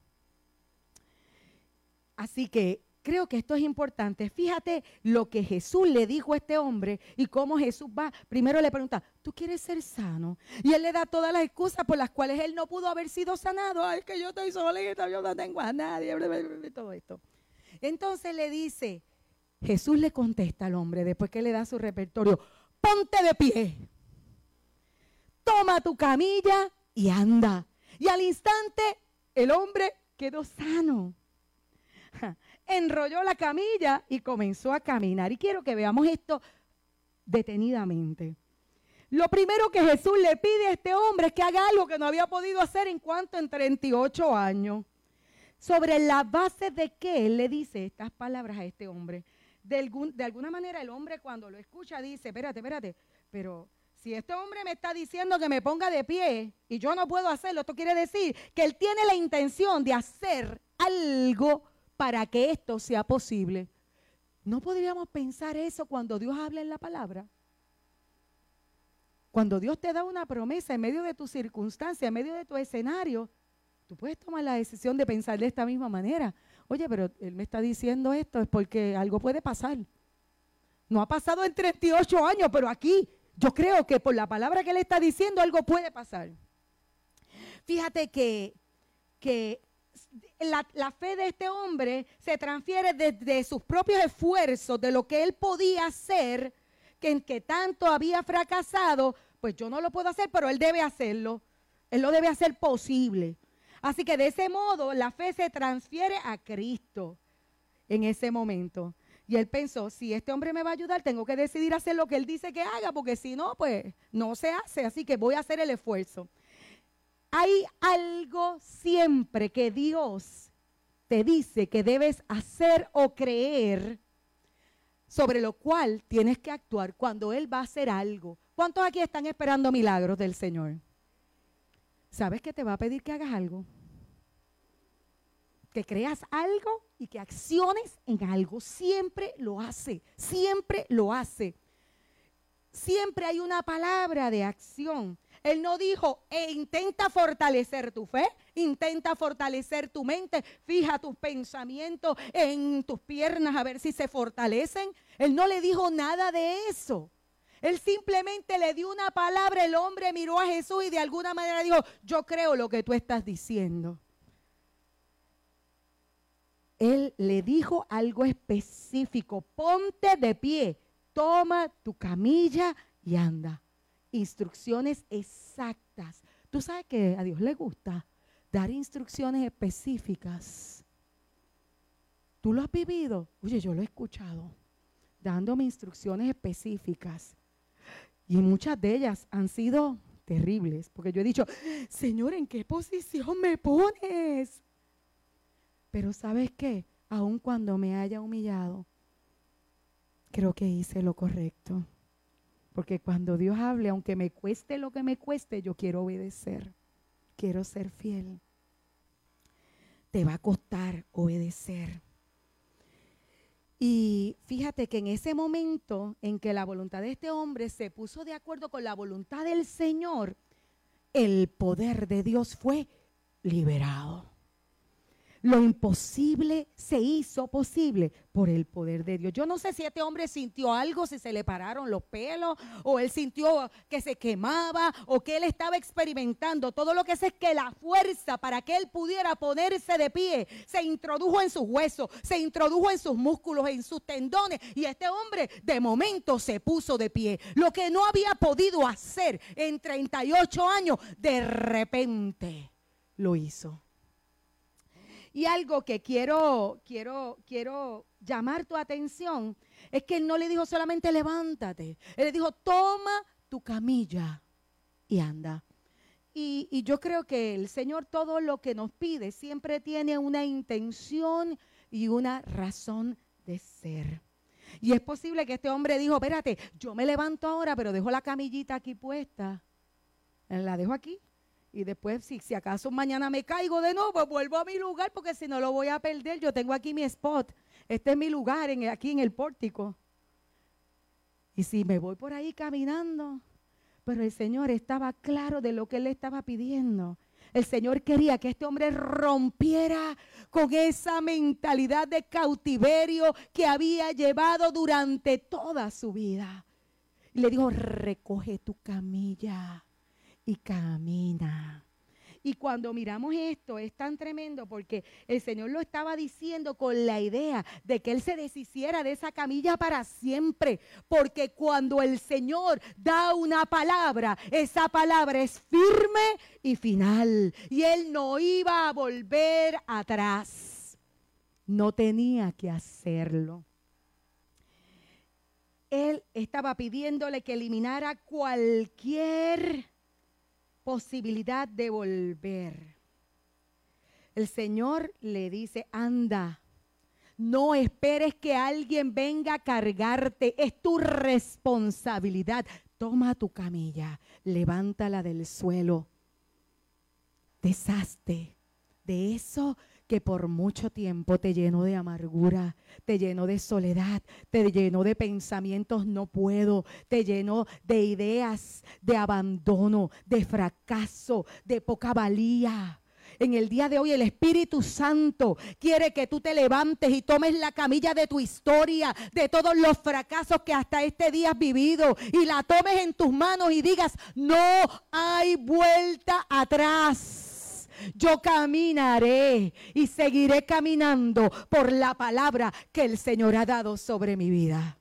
Así que Creo que esto es importante. Fíjate lo que Jesús le dijo a este hombre y cómo Jesús va. Primero le pregunta, ¿tú quieres ser sano? Y él le da todas las excusas por las cuales él no pudo haber sido sanado. Ay, que yo estoy solita, yo no tengo a nadie, todo esto. Entonces le dice, Jesús le contesta al hombre después que le da su repertorio, ponte de pie, toma tu camilla y anda. Y al instante el hombre quedó sano. Enrolló la camilla y comenzó a caminar. Y quiero que veamos esto detenidamente. Lo primero que Jesús le pide a este hombre es que haga algo que no había podido hacer en cuanto en 38 años. Sobre la base de que él le dice estas palabras a este hombre. De, de alguna manera el hombre cuando lo escucha dice, espérate, espérate, pero si este hombre me está diciendo que me ponga de pie y yo no puedo hacerlo, esto quiere decir que él tiene la intención de hacer algo para que esto sea posible. ¿No podríamos pensar eso cuando Dios habla en la palabra? Cuando Dios te da una promesa en medio de tu circunstancia, en medio de tu escenario, tú puedes tomar la decisión de pensar de esta misma manera. Oye, pero Él me está diciendo esto, es porque algo puede pasar. No ha pasado en 38 años, pero aquí yo creo que por la palabra que Él está diciendo algo puede pasar. Fíjate que, que la, fe de este hombre se transfiere desde sus propios esfuerzos, de lo que él podía hacer, que en que tanto había fracasado, pues yo no lo puedo hacer, pero él debe hacerlo. Él lo debe hacer posible. Así que de ese modo la fe se transfiere a Cristo en ese momento. Y él pensó, si este hombre me va a ayudar, tengo que decidir hacer lo que él dice que haga, porque si no, pues no se hace. Así que voy a hacer el esfuerzo. Hay algo siempre que Dios te dice que debes hacer o creer sobre lo cual tienes que actuar cuando Él va a hacer algo. ¿Cuántos aquí están esperando milagros del Señor? ¿Sabes que te va a pedir que hagas algo? Que creas algo y que acciones en algo. Siempre lo hace, siempre lo hace. Siempre hay una palabra de acción. Él no dijo, e intenta fortalecer tu fe, intenta fortalecer tu mente, fija tus pensamientos en tus piernas a ver si se fortalecen. Él no le dijo nada de eso. Él simplemente le dio una palabra, el hombre miró a Jesús y de alguna manera dijo, yo creo lo que tú estás diciendo. Él le dijo algo específico, ponte de pie, toma tu camilla y anda instrucciones exactas. Tú sabes que a Dios le gusta dar instrucciones específicas. ¿Tú lo has vivido? Oye, yo lo he escuchado, dándome instrucciones específicas. Y muchas de ellas han sido terribles, porque yo he dicho, Señor, ¿en qué posición me pones? Pero sabes qué, aun cuando me haya humillado, creo que hice lo correcto. Porque cuando Dios hable, aunque me cueste lo que me cueste, yo quiero obedecer. Quiero ser fiel. Te va a costar obedecer. Y fíjate que en ese momento en que la voluntad de este hombre se puso de acuerdo con la voluntad del Señor, el poder de Dios fue liberado. Lo imposible se hizo posible por el poder de Dios. Yo no sé si este hombre sintió algo, si se le pararon los pelos, o él sintió que se quemaba, o que él estaba experimentando. Todo lo que sé es que la fuerza para que él pudiera ponerse de pie se introdujo en sus huesos, se introdujo en sus músculos, en sus tendones. Y este hombre de momento se puso de pie. Lo que no había podido hacer en 38 años, de repente lo hizo. Y algo que quiero, quiero, quiero llamar tu atención es que él no le dijo solamente levántate, él le dijo toma tu camilla y anda. Y, y, yo creo que el Señor todo lo que nos pide siempre tiene una intención y una razón de ser. Y es posible que este hombre dijo, espérate, yo me levanto ahora, pero dejo la camillita aquí puesta. La dejo aquí y después, si, si acaso mañana me caigo de nuevo, pues vuelvo a mi lugar porque si no lo voy a perder. Yo tengo aquí mi spot. Este es mi lugar aquí en el pórtico. Y si me voy por ahí caminando, pero el Señor estaba claro de lo que él le estaba pidiendo. El Señor quería que este hombre rompiera con esa mentalidad de cautiverio que había llevado durante toda su vida. Y le dijo, recoge tu camilla y camina. Y cuando miramos esto es tan tremendo porque el Señor lo estaba diciendo con la idea de que Él se deshiciera de esa camilla para siempre. Porque cuando el Señor da una palabra, esa palabra es firme y final. Y Él no iba a volver atrás. No tenía que hacerlo. Él estaba pidiéndole que eliminara cualquier posibilidad de volver. El Señor le dice, anda, no esperes que alguien venga a cargarte, es tu responsabilidad. Toma tu camilla, levántala del suelo, deshazte de eso que por mucho tiempo te llenó de amargura, te llenó de soledad, te llenó de pensamientos no puedo, te llenó de ideas de abandono, de fracaso, de poca valía. En el día de hoy el Espíritu Santo quiere que tú te levantes y tomes la camilla de tu historia, de todos los fracasos que hasta este día has vivido y la tomes en tus manos y digas, no hay vuelta atrás. Yo caminaré y seguiré caminando por la palabra que el Señor ha dado sobre mi vida.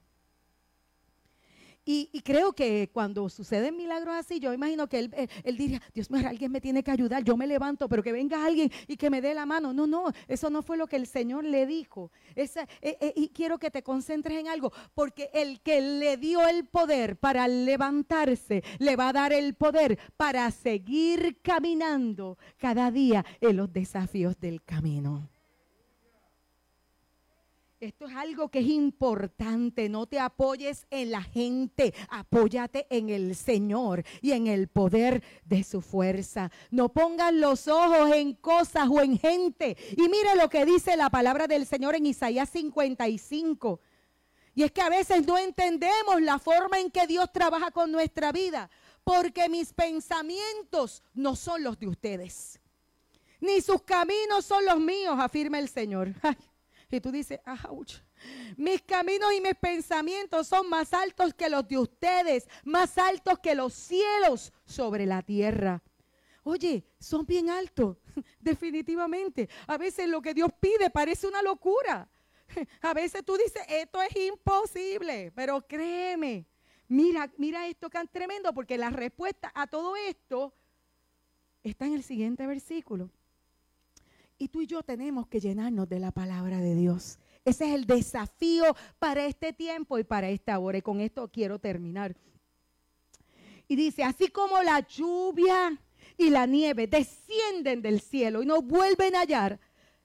Y, creo que cuando suceden milagros así, yo imagino que él, diría, Dios mío, alguien me tiene que ayudar, yo me levanto, pero que venga alguien y que me dé la mano. No, no, eso no fue lo que el Señor le dijo. Esa, eh, eh, y quiero que te concentres en algo, porque el que le dio el poder para levantarse, le va a dar el poder para seguir caminando cada día en los desafíos del camino. Esto es algo que es importante. No te apoyes en la gente. Apóyate en el Señor y en el poder de su fuerza. No pongas los ojos en cosas o en gente. Y mire lo que dice la palabra del Señor en Isaías 55. Y es que a veces no entendemos la forma en que Dios trabaja con nuestra vida. Porque mis pensamientos no son los de ustedes. Ni sus caminos son los míos, afirma el Señor. Y tú dices, ¡auch! Mis caminos y mis pensamientos son más altos que los de ustedes, más altos que los cielos sobre la tierra. Oye, son bien altos, definitivamente. A veces lo que Dios pide parece una locura. A veces tú dices, esto es imposible, pero créeme, mira, mira esto es tremendo, porque la respuesta a todo esto está en el siguiente versículo. Y tú y yo tenemos que llenarnos de la palabra de Dios. Ese es el desafío para este tiempo y para esta hora. Y con esto quiero terminar. Y dice, así como la lluvia y la nieve descienden del cielo y no vuelven a hallar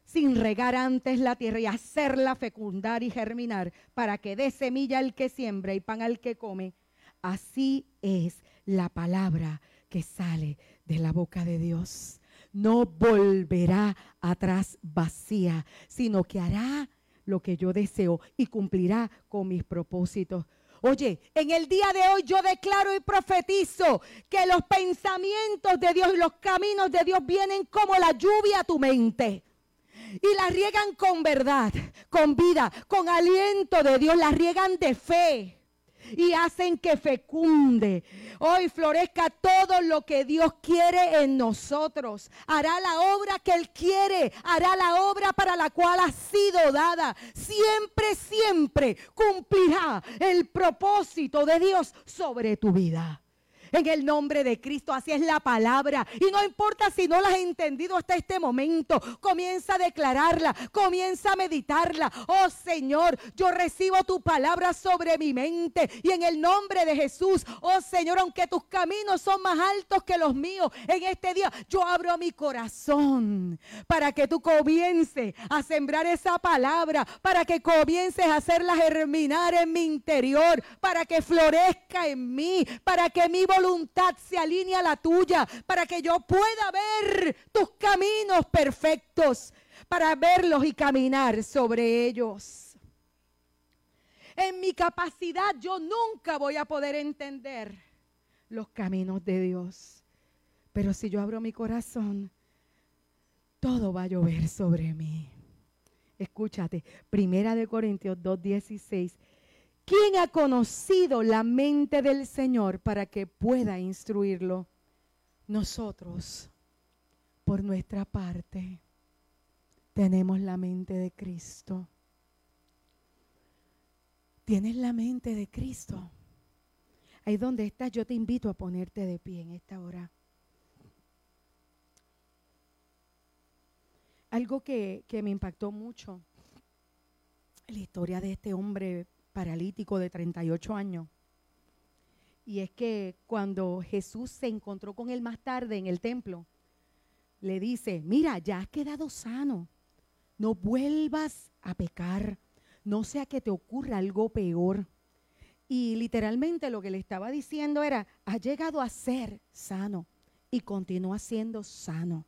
sin regar antes la tierra y hacerla fecundar y germinar para que dé semilla al que siembra y pan al que come. Así es la palabra que sale de la boca de Dios no volverá atrás vacía, sino que hará lo que yo deseo y cumplirá con mis propósitos. Oye, en el día de hoy yo declaro y profetizo que los pensamientos de Dios y los caminos de Dios vienen como la lluvia a tu mente. Y la riegan con verdad, con vida, con aliento de Dios, la riegan de fe y hacen que fecunde. Hoy florezca todo lo que Dios quiere en nosotros. Hará la obra que Él quiere. Hará la obra para la cual ha sido dada. Siempre, siempre cumplirá el propósito de Dios sobre tu vida en el nombre de Cristo. Así es la palabra. Y no importa si no la has entendido hasta este momento, comienza a declararla, comienza a meditarla. Oh Señor, yo recibo tu palabra sobre mi mente y en el nombre de Jesús, oh Señor, aunque tus caminos son más altos que los míos, en este día yo abro mi corazón para que tú comiences a sembrar esa palabra, para que comiences a hacerla germinar en mi interior, para que florezca en mí, para que mi voluntad voluntad se alinea a la tuya, para que yo pueda ver tus caminos perfectos, para verlos y caminar sobre ellos. En mi capacidad yo nunca voy a poder entender los caminos de Dios. Pero si yo abro mi corazón, todo va a llover sobre mí. Escúchate, Primera de Corintios 2:16 ¿Quién ha conocido la mente del Señor para que pueda instruirlo? Nosotros. por nuestra parte, tenemos la mente de Cristo. Tienes la mente de Cristo. Ahí donde estás, yo te invito a ponerte de pie en esta hora. Algo que, que me impactó mucho, la historia de este hombre paralítico de 38 años. Y es que cuando Jesús se encontró con él más tarde en el templo, le dice, mira, ya has quedado sano, no vuelvas a pecar, no sea que te ocurra algo peor. Y literalmente lo que le estaba diciendo era, ha llegado a ser sano y continúa siendo sano.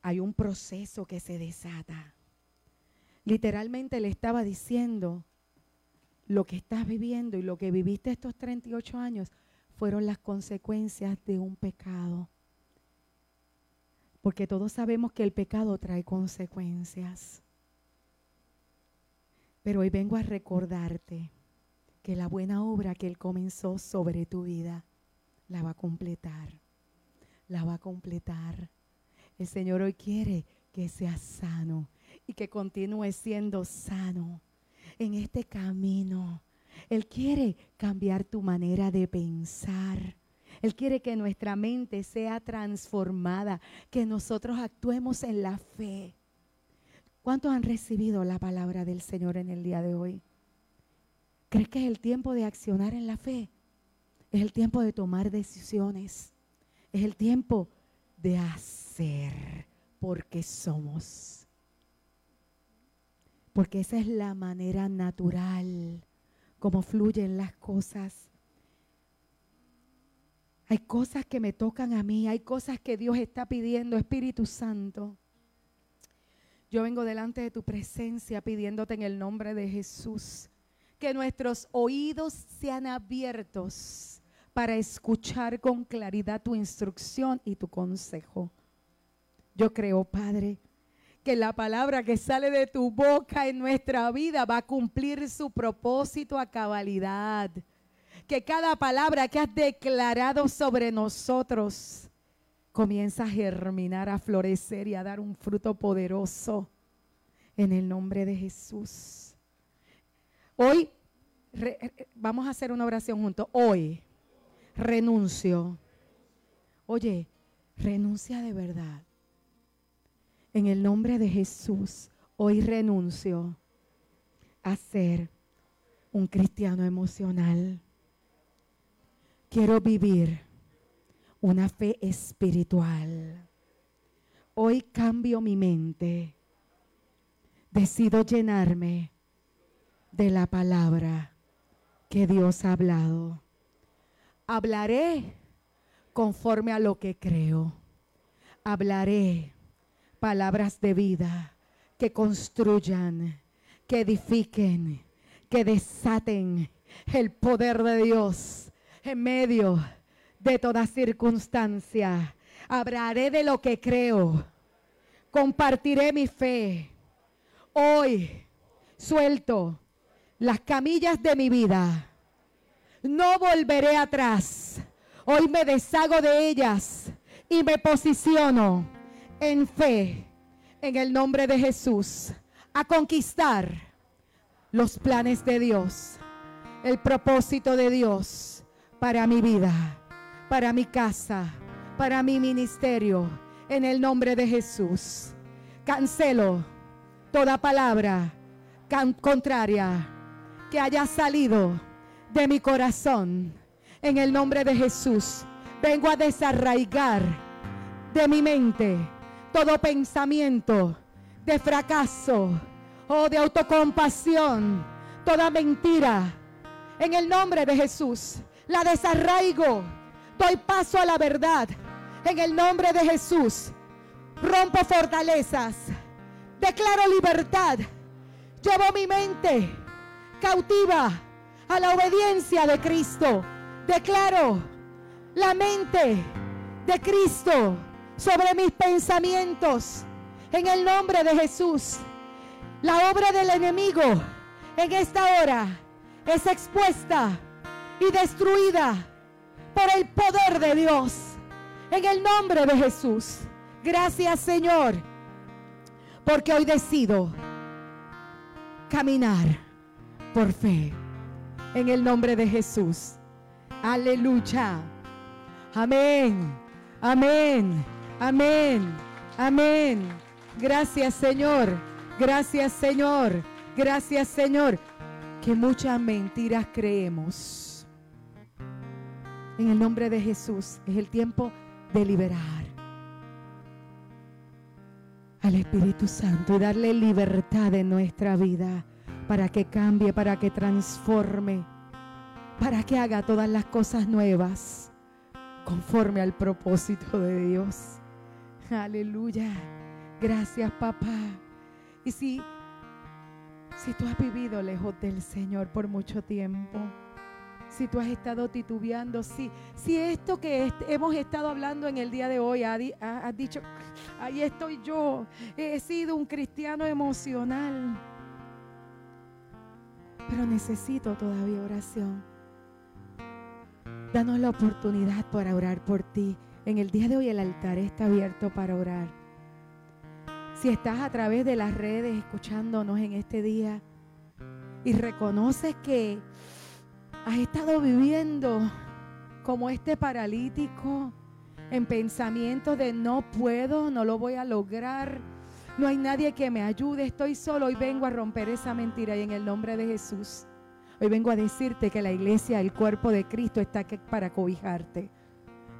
Hay un proceso que se desata. Literalmente le estaba diciendo, lo que estás viviendo y lo que viviste estos 38 años fueron las consecuencias de un pecado. Porque todos sabemos que el pecado trae consecuencias. Pero hoy vengo a recordarte que la buena obra que Él comenzó sobre tu vida, la va a completar. La va a completar. El Señor hoy quiere que seas sano y que continúes siendo sano en este camino. Él quiere cambiar tu manera de pensar. Él quiere que nuestra mente sea transformada, que nosotros actuemos en la fe. ¿Cuántos han recibido la palabra del Señor en el día de hoy? ¿Crees que es el tiempo de accionar en la fe? Es el tiempo de tomar decisiones. Es el tiempo de hacer porque somos. Porque esa es la manera natural como fluyen las cosas. Hay cosas que me tocan a mí, hay cosas que Dios está pidiendo, Espíritu Santo. Yo vengo delante de tu presencia pidiéndote en el nombre de Jesús que nuestros oídos sean abiertos para escuchar con claridad tu instrucción y tu consejo. Yo creo, Padre, que la palabra que sale de tu boca en nuestra vida va a cumplir su propósito a cabalidad. Que cada palabra que has declarado sobre nosotros comienza a germinar, a florecer y a dar un fruto poderoso en el nombre de Jesús. Hoy vamos a hacer una oración juntos. Hoy renuncio. Oye, renuncia de verdad. En el nombre de Jesús, hoy renuncio a ser un cristiano emocional. Quiero vivir una fe espiritual. Hoy cambio mi mente. Decido llenarme de la palabra que Dios ha hablado. Hablaré conforme a lo que creo. Hablaré palabras de vida que construyan, que edifiquen, que desaten el poder de Dios en medio de toda circunstancia. Hablaré de lo que creo. Compartiré mi fe. Hoy suelto las camillas de mi vida. No volveré atrás. Hoy me deshago de ellas y me posiciono en fe, en el nombre de Jesús, a conquistar los planes de Dios, el propósito de Dios para mi vida, para mi casa, para mi ministerio, en el nombre de Jesús. Cancelo toda palabra contraria que haya salido de mi corazón. En el nombre de Jesús, vengo a desarraigar de mi mente todo pensamiento de fracaso o de autocompasión, toda mentira. En el nombre de Jesús, la desarraigo. Doy paso a la verdad. En el nombre de Jesús, rompo fortalezas. Declaro libertad. Llevo mi mente cautiva a la obediencia de Cristo. Declaro la mente de Cristo sobre mis pensamientos. En el nombre de Jesús. La obra del enemigo en esta hora es expuesta y destruida por el poder de Dios. En el nombre de Jesús. Gracias Señor, porque hoy decido caminar por fe en el nombre de Jesús. Aleluya. Amén. Amén. Amén. Amén. Gracias Señor. Gracias Señor. Gracias Señor. Que muchas mentiras creemos. En el nombre de Jesús es el tiempo de liberar al Espíritu Santo y darle libertad en nuestra vida para que cambie, para que transforme, para que haga todas las cosas nuevas conforme al propósito de Dios. Aleluya. Gracias, papá. Y si, si tú has vivido lejos del Señor por mucho tiempo, si tú has estado titubeando, si, si esto que hemos estado hablando en el día de hoy has ha, dicho, ahí estoy yo, he sido un cristiano emocional, pero necesito todavía oración. Danos la oportunidad para orar por ti. En el día de hoy el altar está abierto para orar. Si estás a través de las redes escuchándonos en este día y reconoces que has estado viviendo como este paralítico en pensamientos de no puedo, no lo voy a lograr, no hay nadie que me ayude, estoy solo y vengo a romper esa mentira y en el nombre de Jesús. Hoy vengo a decirte que la iglesia, el cuerpo de Cristo está aquí para cobijarte,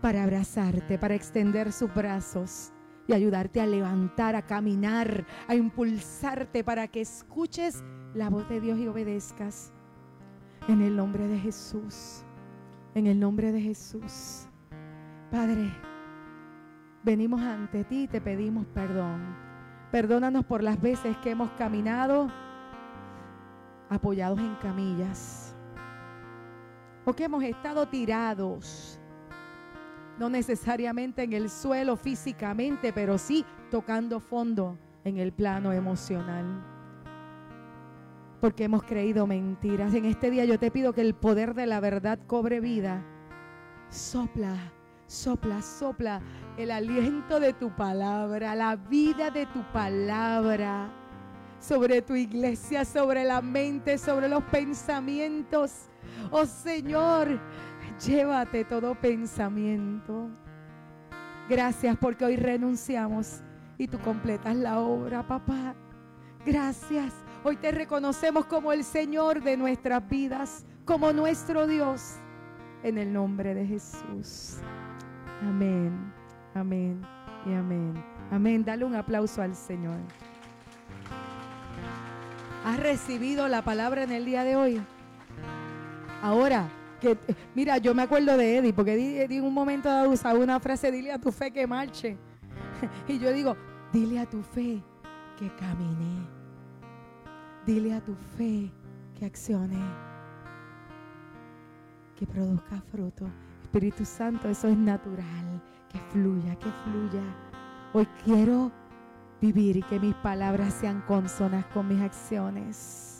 para abrazarte, para extender sus brazos y ayudarte a levantar, a caminar, a impulsarte para que escuches la voz de Dios y obedezcas. En el nombre de Jesús. En el nombre de Jesús. Padre, venimos ante ti y te pedimos perdón. Perdónanos por las veces que hemos caminado apoyados en camillas. O que hemos estado tirados. No necesariamente en el suelo físicamente, pero sí tocando fondo en el plano emocional porque hemos creído mentiras. En este día yo te pido que el poder de la verdad cobre vida. Sopla, sopla, sopla el aliento de tu palabra, la vida de tu palabra sobre tu iglesia, sobre la mente, sobre los pensamientos. Oh Señor, llévate todo pensamiento. Gracias porque hoy renunciamos y tú completas la obra, papá. Gracias Hoy te reconocemos como el Señor de nuestras vidas, como nuestro Dios, en el nombre de Jesús. Amén, amén y amén. Amén. Dale un aplauso al Señor. ¿Has recibido la palabra en el día de hoy? Ahora, mira, yo me acuerdo de Eddie, porque Eddie en un momento dado usaba una frase, dile a tu fe que marche. Y yo digo, dile a tu fe que camine. Dile a tu fe que accione, que produzca fruto. Espíritu Santo, eso es natural, que fluya, que fluya. Hoy quiero vivir y que mis palabras sean consonas con mis acciones.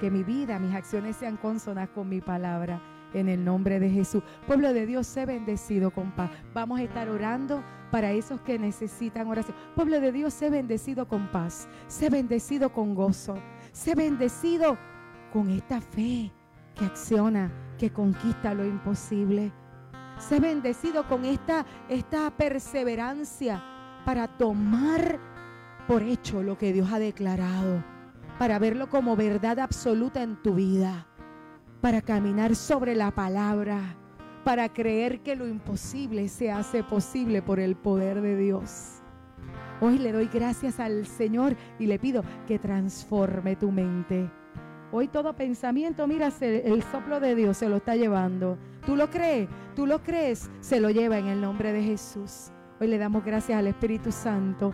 Que mi vida, mis acciones sean consonas con mi palabra. En el nombre de Jesús. Pueblo de Dios, sé bendecido con paz. Vamos a estar orando para esos que necesitan oración. Pueblo de Dios, sé bendecido con paz, sé bendecido con gozo, sé bendecido con esta fe que acciona, que conquista lo imposible. Sé bendecido con esta, esta perseverancia para tomar por hecho lo que Dios ha declarado, para verlo como verdad absoluta en tu vida, para caminar sobre la palabra para creer que lo imposible se hace posible por el poder de Dios. Hoy le doy gracias al Señor y le pido que transforme tu mente. Hoy todo pensamiento, mira, el soplo de Dios se lo está llevando. ¿Tú lo crees? ¿Tú lo crees? Se lo lleva en el nombre de Jesús. Hoy le damos gracias al Espíritu Santo.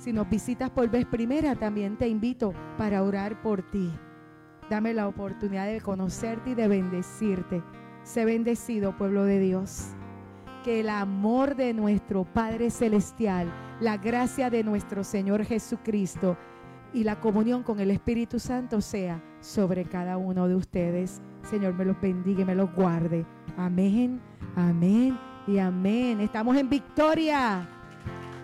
Si nos visitas por vez primera, también te invito para orar por ti. Dame la oportunidad de conocerte y de bendecirte. Sé bendecido, pueblo de Dios. Que el amor de nuestro Padre Celestial, la gracia de nuestro Señor Jesucristo y la comunión con el Espíritu Santo sea sobre cada uno de ustedes. Señor, me los bendiga y me los guarde. Amén, amén y amén. Estamos en victoria.